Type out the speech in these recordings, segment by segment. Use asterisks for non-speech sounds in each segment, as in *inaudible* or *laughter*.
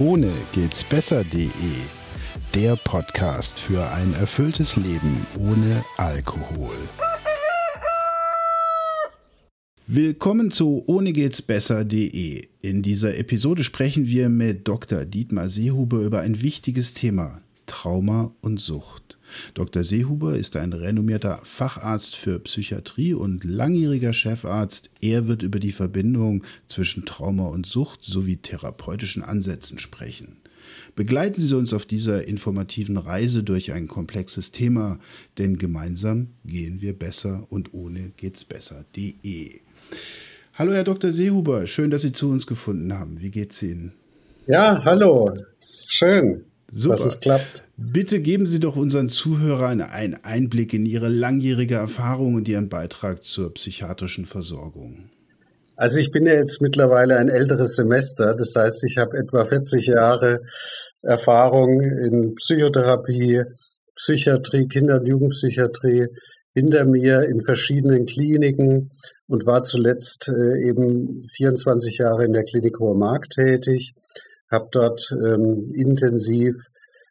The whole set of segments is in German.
Ohne geht's besser.de. Der Podcast für ein erfülltes Leben ohne Alkohol. Willkommen zu Ohne geht's besser.de. In dieser Episode sprechen wir mit Dr. Dietmar Seehuber über ein wichtiges Thema: Trauma und Sucht. Dr. Seehuber ist ein renommierter Facharzt für Psychiatrie und langjähriger Chefarzt. Er wird über die Verbindung zwischen Trauma und Sucht sowie therapeutischen Ansätzen sprechen. Begleiten Sie uns auf dieser informativen Reise durch ein komplexes Thema, denn gemeinsam gehen wir besser und ohne geht's besser.de. Hallo Herr Dr. Seehuber, schön, dass Sie zu uns gefunden haben. Wie geht's Ihnen? Ja, hallo. Schön. Super. dass es klappt. Bitte geben Sie doch unseren Zuhörern einen Einblick in Ihre langjährige Erfahrung und Ihren Beitrag zur psychiatrischen Versorgung. Also ich bin ja jetzt mittlerweile ein älteres Semester, das heißt, ich habe etwa 40 Jahre Erfahrung in Psychotherapie, Psychiatrie, Kinder- und Jugendpsychiatrie hinter mir in verschiedenen Kliniken und war zuletzt äh, eben 24 Jahre in der Klinik Hoher Markt tätig habe dort ähm, intensiv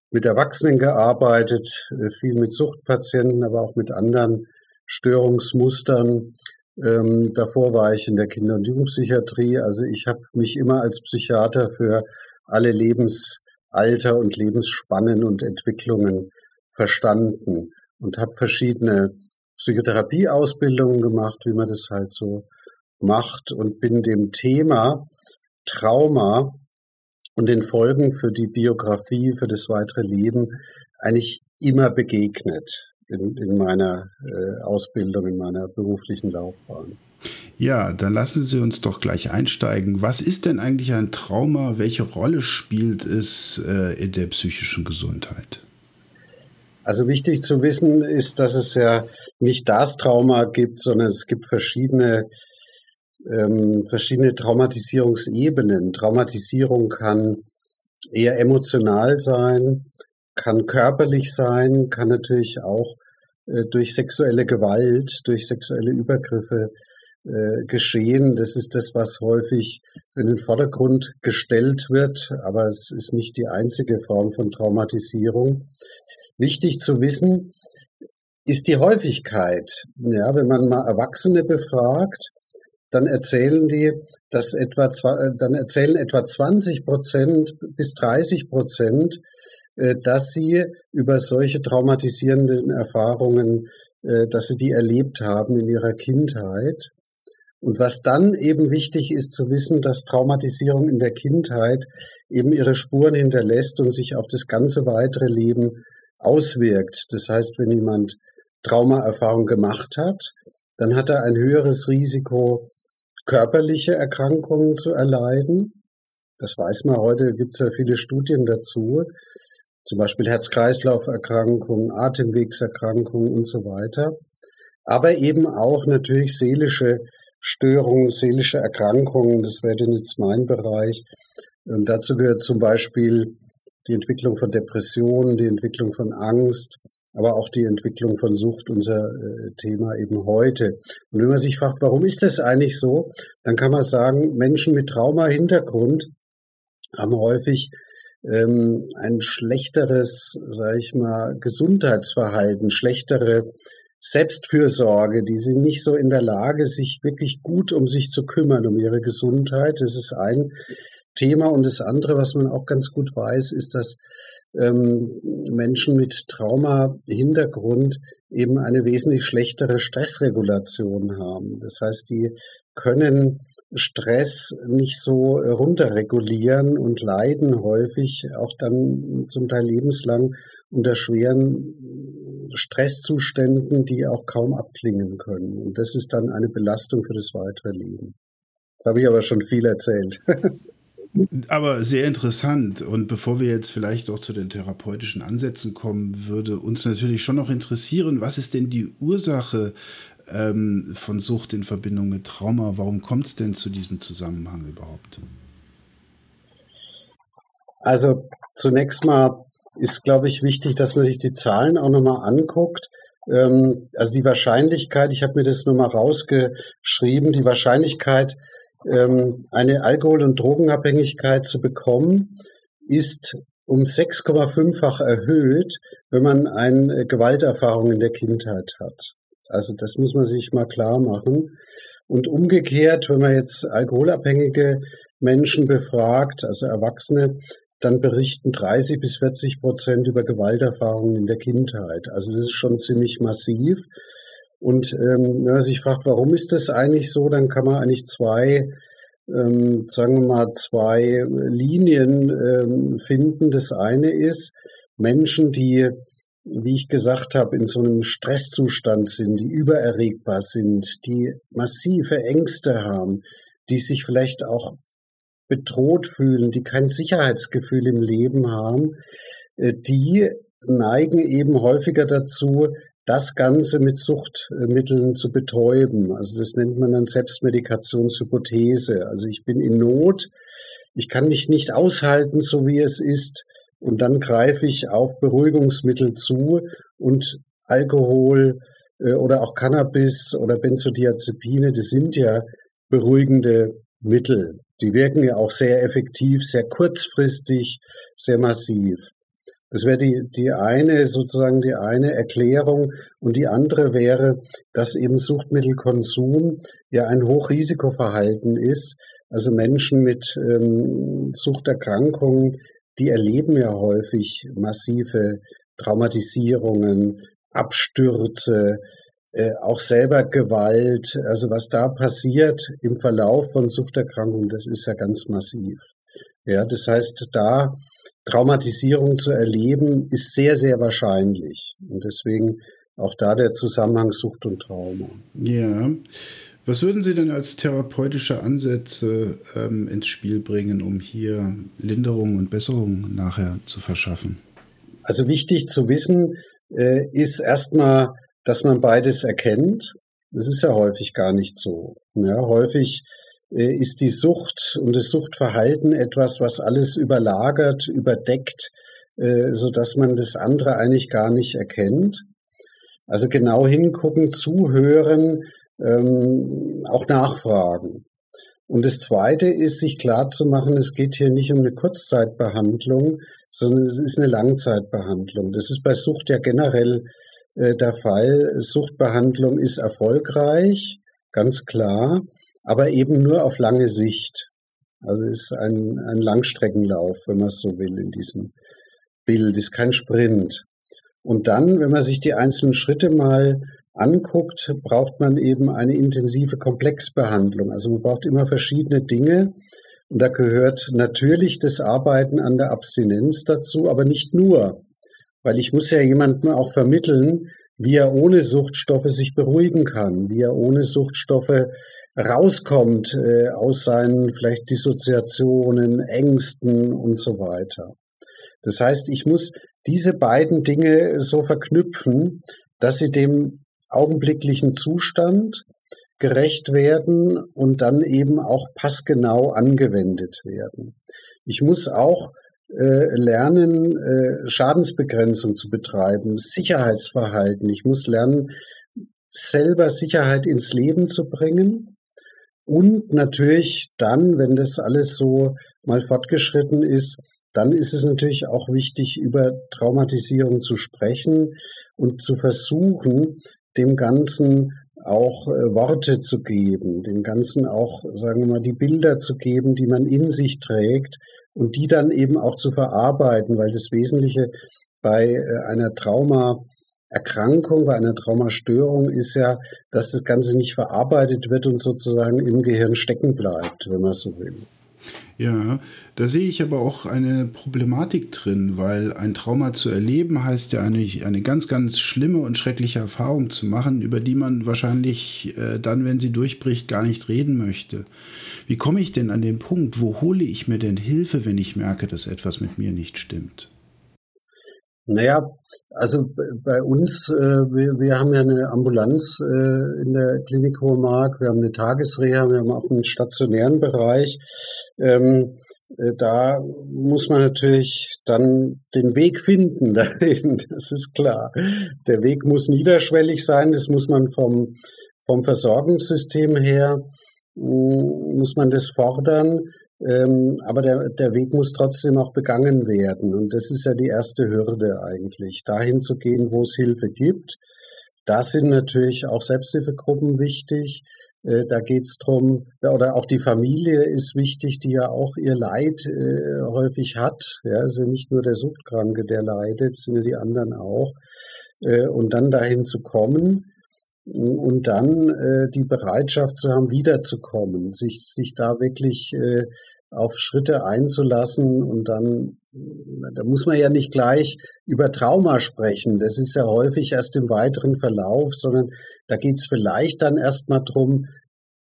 mit Erwachsenen gearbeitet, äh, viel mit Suchtpatienten, aber auch mit anderen Störungsmustern. Ähm, davor war ich in der Kinder- und Jugendpsychiatrie. Also ich habe mich immer als Psychiater für alle Lebensalter und Lebensspannen und Entwicklungen verstanden und habe verschiedene Psychotherapieausbildungen gemacht, wie man das halt so macht und bin dem Thema Trauma und den Folgen für die Biografie, für das weitere Leben eigentlich immer begegnet in, in meiner äh, Ausbildung, in meiner beruflichen Laufbahn. Ja, dann lassen Sie uns doch gleich einsteigen. Was ist denn eigentlich ein Trauma? Welche Rolle spielt es äh, in der psychischen Gesundheit? Also wichtig zu wissen ist, dass es ja nicht das Trauma gibt, sondern es gibt verschiedene ähm, verschiedene Traumatisierungsebenen. Traumatisierung kann eher emotional sein, kann körperlich sein, kann natürlich auch äh, durch sexuelle Gewalt, durch sexuelle Übergriffe äh, geschehen. Das ist das, was häufig in den Vordergrund gestellt wird, aber es ist nicht die einzige Form von Traumatisierung. Wichtig zu wissen ist die Häufigkeit. Ja, wenn man mal Erwachsene befragt, dann erzählen die, dass etwa, äh, dann erzählen etwa 20 Prozent bis 30 Prozent, äh, dass sie über solche traumatisierenden Erfahrungen, äh, dass sie die erlebt haben in ihrer Kindheit. Und was dann eben wichtig ist zu wissen, dass Traumatisierung in der Kindheit eben ihre Spuren hinterlässt und sich auf das ganze weitere Leben auswirkt. Das heißt, wenn jemand Traumaerfahrung gemacht hat, dann hat er ein höheres Risiko, körperliche Erkrankungen zu erleiden. Das weiß man heute, gibt es ja viele Studien dazu, zum Beispiel Herz-Kreislauf-Erkrankungen, Atemwegserkrankungen und so weiter. Aber eben auch natürlich seelische Störungen, seelische Erkrankungen, das wäre denn jetzt mein Bereich. Und dazu gehört zum Beispiel die Entwicklung von Depressionen, die Entwicklung von Angst, aber auch die Entwicklung von Sucht, unser äh, Thema eben heute. Und wenn man sich fragt, warum ist das eigentlich so, dann kann man sagen, Menschen mit Trauma-Hintergrund haben häufig ähm, ein schlechteres, sage ich mal, Gesundheitsverhalten, schlechtere Selbstfürsorge, die sind nicht so in der Lage, sich wirklich gut um sich zu kümmern, um ihre Gesundheit. Das ist ein Thema. Und das andere, was man auch ganz gut weiß, ist, dass ähm, Menschen mit Trauma-Hintergrund eben eine wesentlich schlechtere Stressregulation haben. Das heißt, die können Stress nicht so runterregulieren und leiden häufig auch dann zum Teil lebenslang unter schweren Stresszuständen, die auch kaum abklingen können. Und das ist dann eine Belastung für das weitere Leben. Das habe ich aber schon viel erzählt. *laughs* Aber sehr interessant. Und bevor wir jetzt vielleicht auch zu den therapeutischen Ansätzen kommen, würde uns natürlich schon noch interessieren, was ist denn die Ursache ähm, von Sucht in Verbindung mit Trauma? Warum kommt es denn zu diesem Zusammenhang überhaupt? Also zunächst mal ist, glaube ich, wichtig, dass man sich die Zahlen auch nochmal anguckt. Ähm, also die Wahrscheinlichkeit, ich habe mir das nochmal rausgeschrieben, die Wahrscheinlichkeit, ähm, eine Alkohol- und Drogenabhängigkeit zu bekommen, ist um 6,5-fach erhöht, wenn man eine Gewalterfahrung in der Kindheit hat. Also das muss man sich mal klar machen. Und umgekehrt, wenn man jetzt alkoholabhängige Menschen befragt, also Erwachsene, dann berichten 30 bis 40 Prozent über Gewalterfahrungen in der Kindheit. Also das ist schon ziemlich massiv. Und ähm, wenn man sich fragt, warum ist das eigentlich so, dann kann man eigentlich zwei, ähm, sagen wir mal, zwei Linien ähm, finden. Das eine ist Menschen, die wie ich gesagt habe, in so einem Stresszustand sind, die übererregbar sind, die massive Ängste haben, die sich vielleicht auch bedroht fühlen, die kein Sicherheitsgefühl im Leben haben, äh, die neigen eben häufiger dazu, das Ganze mit Suchtmitteln zu betäuben. Also das nennt man dann Selbstmedikationshypothese. Also ich bin in Not, ich kann mich nicht aushalten, so wie es ist, und dann greife ich auf Beruhigungsmittel zu und Alkohol äh, oder auch Cannabis oder Benzodiazepine, das sind ja beruhigende Mittel. Die wirken ja auch sehr effektiv, sehr kurzfristig, sehr massiv. Das wäre die, die eine, sozusagen die eine Erklärung. Und die andere wäre, dass eben Suchtmittelkonsum ja ein Hochrisikoverhalten ist. Also Menschen mit ähm, Suchterkrankungen, die erleben ja häufig massive Traumatisierungen, Abstürze, äh, auch selber Gewalt. Also was da passiert im Verlauf von Suchterkrankungen, das ist ja ganz massiv. Ja, das heißt, da Traumatisierung zu erleben, ist sehr, sehr wahrscheinlich. Und deswegen auch da der Zusammenhang Sucht und Trauma. Ja. Was würden Sie denn als therapeutische Ansätze ähm, ins Spiel bringen, um hier Linderung und Besserung nachher zu verschaffen? Also wichtig zu wissen äh, ist erstmal, dass man beides erkennt. Das ist ja häufig gar nicht so. Ja, häufig ist die Sucht und das Suchtverhalten etwas, was alles überlagert, überdeckt, äh, so dass man das andere eigentlich gar nicht erkennt. Also genau hingucken, zuhören, ähm, auch nachfragen. Und das Zweite ist, sich klar zu machen, es geht hier nicht um eine Kurzzeitbehandlung, sondern es ist eine Langzeitbehandlung. Das ist bei Sucht ja generell äh, der Fall. Suchtbehandlung ist erfolgreich, ganz klar, aber eben nur auf lange Sicht. Also ist ein, ein Langstreckenlauf, wenn man es so will, in diesem Bild, ist kein Sprint. Und dann, wenn man sich die einzelnen Schritte mal anguckt, braucht man eben eine intensive Komplexbehandlung. Also man braucht immer verschiedene Dinge. Und da gehört natürlich das Arbeiten an der Abstinenz dazu, aber nicht nur. Weil ich muss ja jemandem auch vermitteln, wie er ohne Suchtstoffe sich beruhigen kann, wie er ohne Suchtstoffe rauskommt äh, aus seinen vielleicht Dissoziationen, Ängsten und so weiter. Das heißt, ich muss diese beiden Dinge so verknüpfen, dass sie dem augenblicklichen Zustand gerecht werden und dann eben auch passgenau angewendet werden. Ich muss auch lernen, äh, Schadensbegrenzung zu betreiben, Sicherheitsverhalten. Ich muss lernen, selber Sicherheit ins Leben zu bringen. Und natürlich dann, wenn das alles so mal fortgeschritten ist, dann ist es natürlich auch wichtig, über Traumatisierung zu sprechen und zu versuchen, dem Ganzen auch äh, Worte zu geben, dem Ganzen auch, sagen wir mal, die Bilder zu geben, die man in sich trägt und die dann eben auch zu verarbeiten, weil das Wesentliche bei äh, einer Traumaerkrankung, bei einer Traumastörung ist ja, dass das Ganze nicht verarbeitet wird und sozusagen im Gehirn stecken bleibt, wenn man so will. Ja, da sehe ich aber auch eine Problematik drin, weil ein Trauma zu erleben heißt ja eigentlich eine ganz, ganz schlimme und schreckliche Erfahrung zu machen, über die man wahrscheinlich äh, dann, wenn sie durchbricht, gar nicht reden möchte. Wie komme ich denn an den Punkt, wo hole ich mir denn Hilfe, wenn ich merke, dass etwas mit mir nicht stimmt? Naja, also bei uns, äh, wir, wir haben ja eine Ambulanz äh, in der Klinik Hohe Mark, wir haben eine Tagesreha, wir haben auch einen stationären Bereich. Ähm, äh, da muss man natürlich dann den Weg finden *laughs* dahin, das ist klar. Der Weg muss niederschwellig sein, das muss man vom, vom Versorgungssystem her, mm, muss man das fordern. Ähm, aber der, der Weg muss trotzdem auch begangen werden. Und das ist ja die erste Hürde eigentlich, dahin zu gehen, wo es Hilfe gibt. Da sind natürlich auch Selbsthilfegruppen wichtig. Äh, da geht's drum, oder auch die Familie ist wichtig, die ja auch ihr Leid äh, häufig hat. Ja, ja nicht nur der Suchtkranke, der leidet, sind ja die anderen auch. Äh, und dann dahin zu kommen, und dann äh, die Bereitschaft zu haben, wiederzukommen, sich, sich da wirklich äh, auf Schritte einzulassen und dann, da muss man ja nicht gleich über Trauma sprechen. Das ist ja häufig erst im weiteren Verlauf, sondern da geht's vielleicht dann erstmal drum,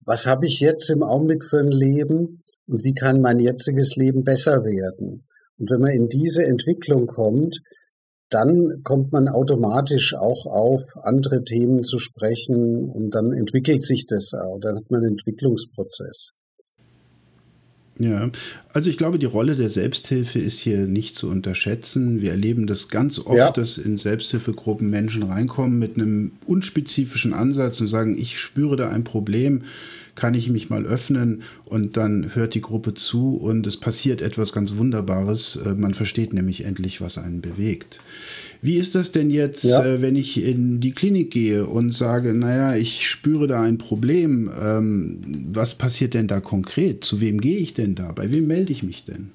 was habe ich jetzt im Augenblick für ein Leben und wie kann mein jetziges Leben besser werden? Und wenn man in diese Entwicklung kommt, dann kommt man automatisch auch auf andere Themen zu sprechen und dann entwickelt sich das auch. Dann hat man einen Entwicklungsprozess. Ja, also ich glaube, die Rolle der Selbsthilfe ist hier nicht zu unterschätzen. Wir erleben das ganz oft, ja. dass in Selbsthilfegruppen Menschen reinkommen mit einem unspezifischen Ansatz und sagen, ich spüre da ein Problem, kann ich mich mal öffnen und dann hört die Gruppe zu und es passiert etwas ganz Wunderbares. Äh, man versteht nämlich endlich, was einen bewegt. Wie ist das denn jetzt, ja. äh, wenn ich in die Klinik gehe und sage, naja, ich spüre da ein Problem. Ähm, was passiert denn da konkret? Zu wem gehe ich denn da? Bei wem melde ich mich denn?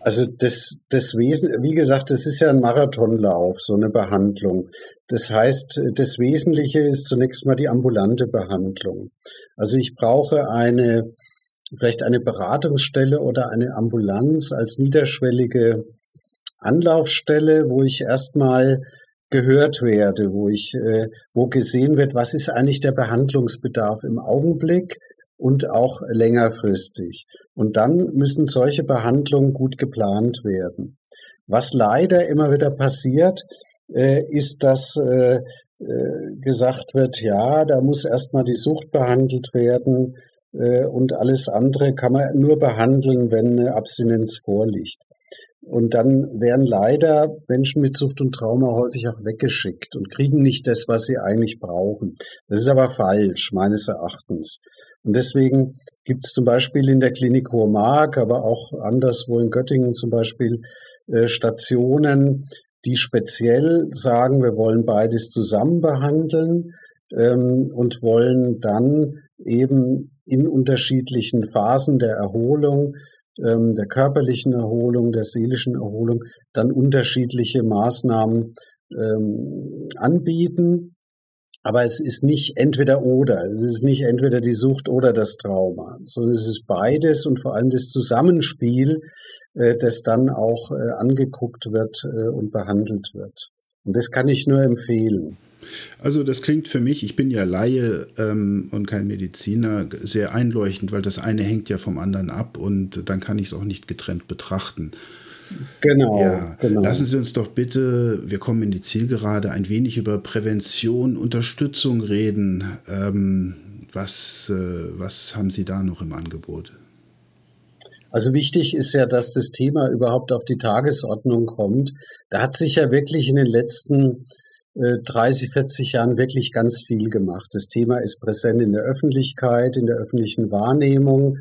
Also das, das Wesen, wie gesagt, das ist ja ein Marathonlauf, so eine Behandlung. Das heißt, das Wesentliche ist zunächst mal die ambulante Behandlung. Also ich brauche eine, vielleicht eine Beratungsstelle oder eine Ambulanz als niederschwellige Anlaufstelle, wo ich erstmal gehört werde, wo ich, äh, wo gesehen wird, was ist eigentlich der Behandlungsbedarf im Augenblick und auch längerfristig. Und dann müssen solche Behandlungen gut geplant werden. Was leider immer wieder passiert, äh, ist, dass äh, äh, gesagt wird, ja, da muss erstmal die Sucht behandelt werden und alles andere kann man nur behandeln, wenn eine Abstinenz vorliegt. Und dann werden leider Menschen mit Sucht und Trauma häufig auch weggeschickt und kriegen nicht das, was sie eigentlich brauchen. Das ist aber falsch, meines Erachtens. Und deswegen gibt es zum Beispiel in der Klinik Hohe Mark, aber auch anderswo in Göttingen zum Beispiel äh, Stationen, die speziell sagen, wir wollen beides zusammen behandeln ähm, und wollen dann eben in unterschiedlichen Phasen der Erholung ähm, der körperlichen Erholung, der seelischen Erholung dann unterschiedliche Maßnahmen ähm, anbieten. Aber es ist nicht entweder oder. Es ist nicht entweder die Sucht oder das Trauma, sondern es ist beides und vor allem das Zusammenspiel, äh, das dann auch äh, angeguckt wird äh, und behandelt wird. Und das kann ich nur empfehlen. Also das klingt für mich, ich bin ja Laie ähm, und kein Mediziner, sehr einleuchtend, weil das eine hängt ja vom anderen ab und dann kann ich es auch nicht getrennt betrachten. Genau, ja, genau. Lassen Sie uns doch bitte, wir kommen in die Zielgerade, ein wenig über Prävention, Unterstützung reden. Ähm, was, äh, was haben Sie da noch im Angebot? Also wichtig ist ja, dass das Thema überhaupt auf die Tagesordnung kommt. Da hat sich ja wirklich in den letzten 30, äh, 40 Jahren wirklich ganz viel gemacht. Das Thema ist präsent in der Öffentlichkeit, in der öffentlichen Wahrnehmung.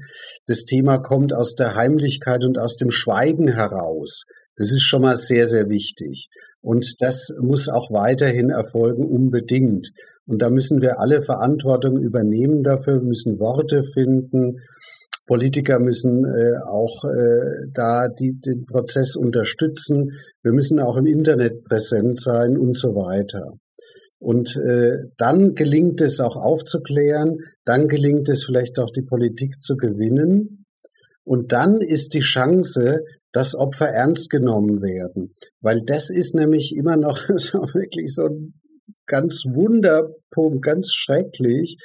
Das Thema kommt aus der Heimlichkeit und aus dem Schweigen heraus. Das ist schon mal sehr, sehr wichtig. Und das muss auch weiterhin erfolgen, unbedingt. Und da müssen wir alle Verantwortung übernehmen dafür, müssen Worte finden, Politiker müssen äh, auch äh, da die, den Prozess unterstützen. Wir müssen auch im Internet präsent sein und so weiter. Und äh, dann gelingt es auch aufzuklären, dann gelingt es vielleicht auch die Politik zu gewinnen. Und dann ist die Chance, dass Opfer ernst genommen werden. Weil das ist nämlich immer noch *laughs* so wirklich so ein ganz Wunderpunkt, ganz schrecklich,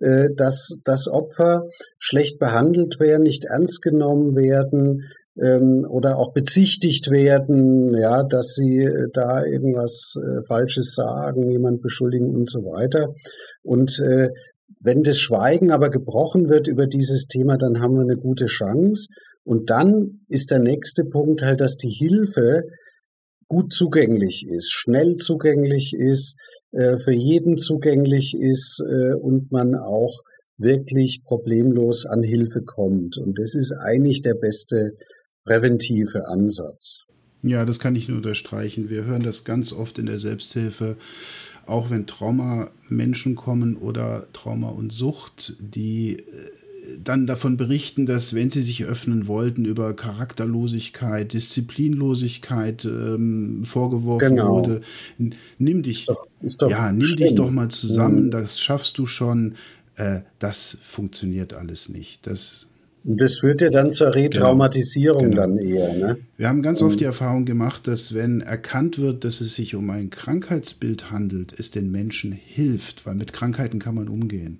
äh, dass, dass Opfer schlecht behandelt werden, nicht ernst genommen werden ähm, oder auch bezichtigt werden, ja, dass sie äh, da irgendwas äh, Falsches sagen, jemand beschuldigen und so weiter. Und wenn das Schweigen aber gebrochen wird über dieses Thema, dann haben wir eine gute Chance. Und dann ist der nächste Punkt halt, dass die Hilfe gut zugänglich ist, schnell zugänglich ist, äh, für jeden zugänglich ist äh, und man auch wirklich problemlos an Hilfe kommt. Und das ist eigentlich der beste präventive Ansatz. Ja, das kann ich nur unterstreichen. Wir hören das ganz oft in der Selbsthilfe, auch wenn Trauma-Menschen kommen oder Trauma und Sucht, die äh, dann davon berichten, dass wenn sie sich öffnen wollten, über Charakterlosigkeit, Disziplinlosigkeit ähm, vorgeworfen genau. wurde. Nimm dich, ist doch, ist doch ja, nimm dich doch mal zusammen, mhm. das schaffst du schon. Äh, das funktioniert alles nicht. Das und das führt ja dann zur genau. Retraumatisierung genau. dann eher. Ne? Wir haben ganz oft die Erfahrung gemacht, dass wenn erkannt wird, dass es sich um ein Krankheitsbild handelt, es den Menschen hilft, weil mit Krankheiten kann man umgehen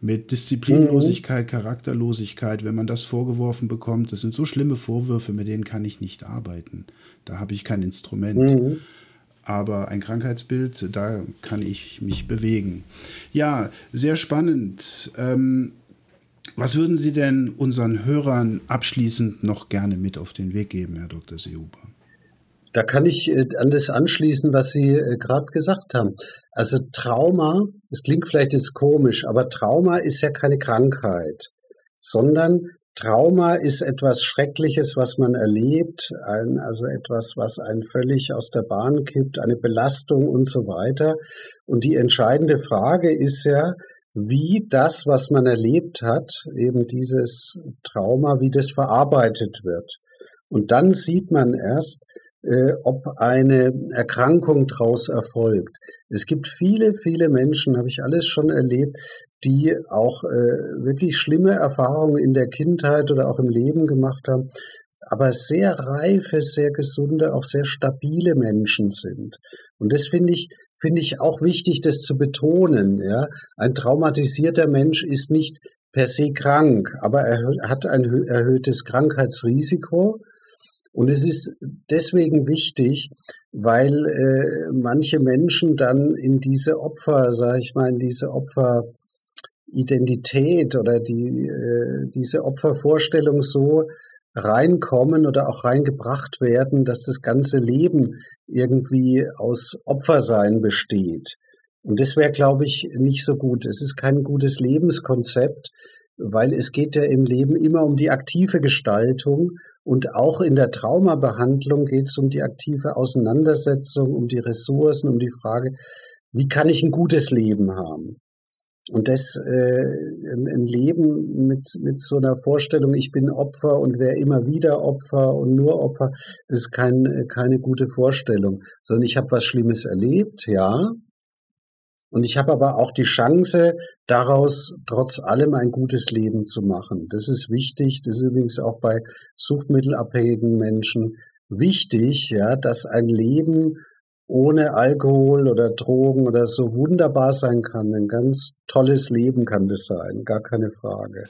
mit Disziplinlosigkeit, mhm. Charakterlosigkeit, wenn man das vorgeworfen bekommt, das sind so schlimme Vorwürfe, mit denen kann ich nicht arbeiten. Da habe ich kein Instrument. Mhm. Aber ein Krankheitsbild, da kann ich mich bewegen. Ja, sehr spannend. Ähm, was würden Sie denn unseren Hörern abschließend noch gerne mit auf den Weg geben, Herr Dr. Seehuber? Da kann ich äh, an das anschließen, was Sie äh, gerade gesagt haben. Also Trauma, das klingt vielleicht jetzt komisch, aber Trauma ist ja keine Krankheit, sondern Trauma ist etwas Schreckliches, was man erlebt, ein, also etwas, was einen völlig aus der Bahn kippt, eine Belastung und so weiter. Und die entscheidende Frage ist ja, wie das, was man erlebt hat, eben dieses Trauma, wie das verarbeitet wird. Und dann sieht man erst, äh, ob eine Erkrankung daraus erfolgt. Es gibt viele, viele Menschen, habe ich alles schon erlebt, die auch äh, wirklich schlimme Erfahrungen in der Kindheit oder auch im Leben gemacht haben, aber sehr reife, sehr gesunde, auch sehr stabile Menschen sind. Und das finde ich, finde ich auch wichtig, das zu betonen. Ja, ein traumatisierter Mensch ist nicht per se krank, aber er hat ein erhöhtes Krankheitsrisiko und es ist deswegen wichtig, weil äh, manche Menschen dann in diese Opfer, sage ich mal, in diese Opferidentität oder die, äh, diese Opfervorstellung so reinkommen oder auch reingebracht werden, dass das ganze Leben irgendwie aus Opfersein besteht. Und das wäre, glaube ich, nicht so gut. Es ist kein gutes Lebenskonzept, weil es geht ja im Leben immer um die aktive Gestaltung und auch in der Traumabehandlung geht es um die aktive Auseinandersetzung, um die Ressourcen, um die Frage, wie kann ich ein gutes Leben haben? Und das äh, ein, Leben mit, mit so einer Vorstellung, ich bin Opfer und wer immer wieder Opfer und nur Opfer, ist kein, keine gute Vorstellung, sondern ich habe was Schlimmes erlebt, ja, und ich habe aber auch die Chance, daraus trotz allem ein gutes Leben zu machen. Das ist wichtig. Das ist übrigens auch bei suchtmittelabhängigen Menschen wichtig, ja, dass ein Leben ohne Alkohol oder Drogen oder so wunderbar sein kann. Ein ganz tolles Leben kann das sein, gar keine Frage.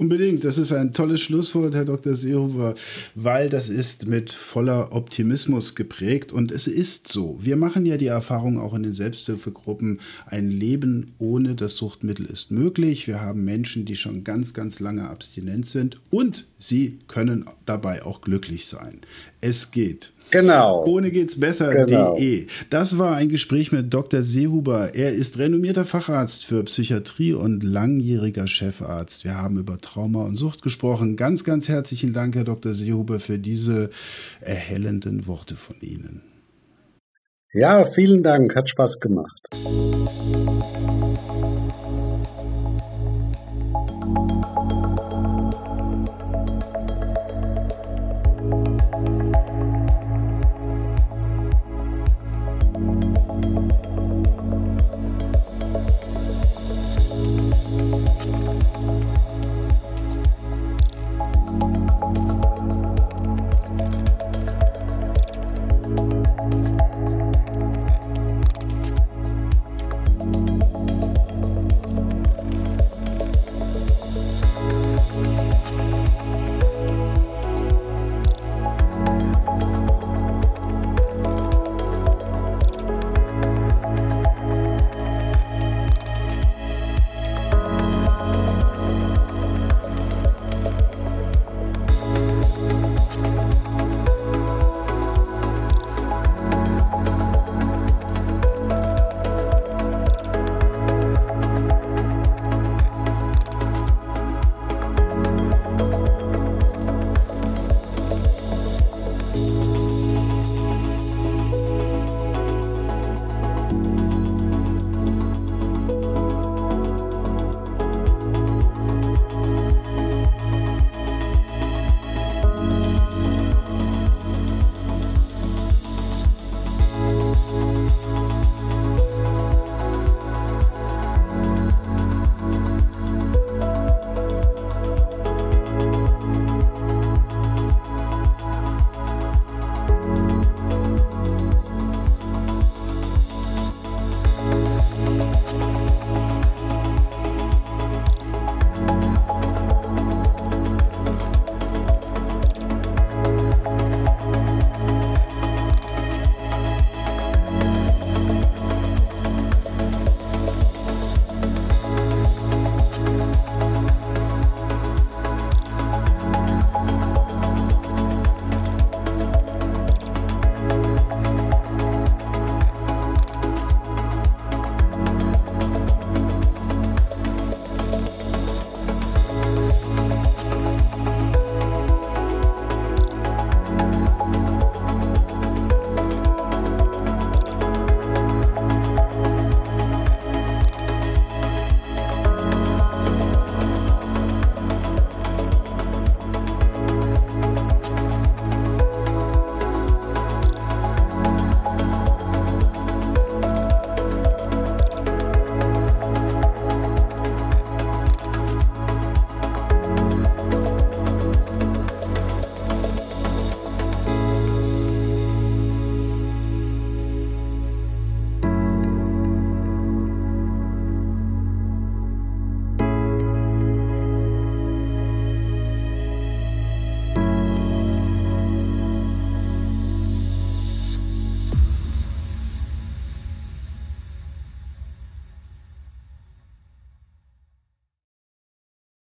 Unbedingt, das ist ein tolles Schlusswort, Herr Dr. Seehofer, weil das ist mit voller Optimismus geprägt und es ist so. Wir machen ja die Erfahrung auch in den Selbsthilfegruppen, ein Leben ohne das Suchtmittel ist möglich. Wir haben Menschen, die schon ganz, ganz lange abstinent sind und sie können dabei auch glücklich sein. Es geht. Genau. Ohne geht's besser.de. Genau. Das war ein Gespräch mit Dr. Seehuber. Er ist renommierter Facharzt für Psychiatrie und langjähriger Chefarzt. Wir haben über Trauma und Sucht gesprochen. Ganz, ganz herzlichen Dank, Herr Dr. Seehuber, für diese erhellenden Worte von Ihnen. Ja, vielen Dank. Hat Spaß gemacht.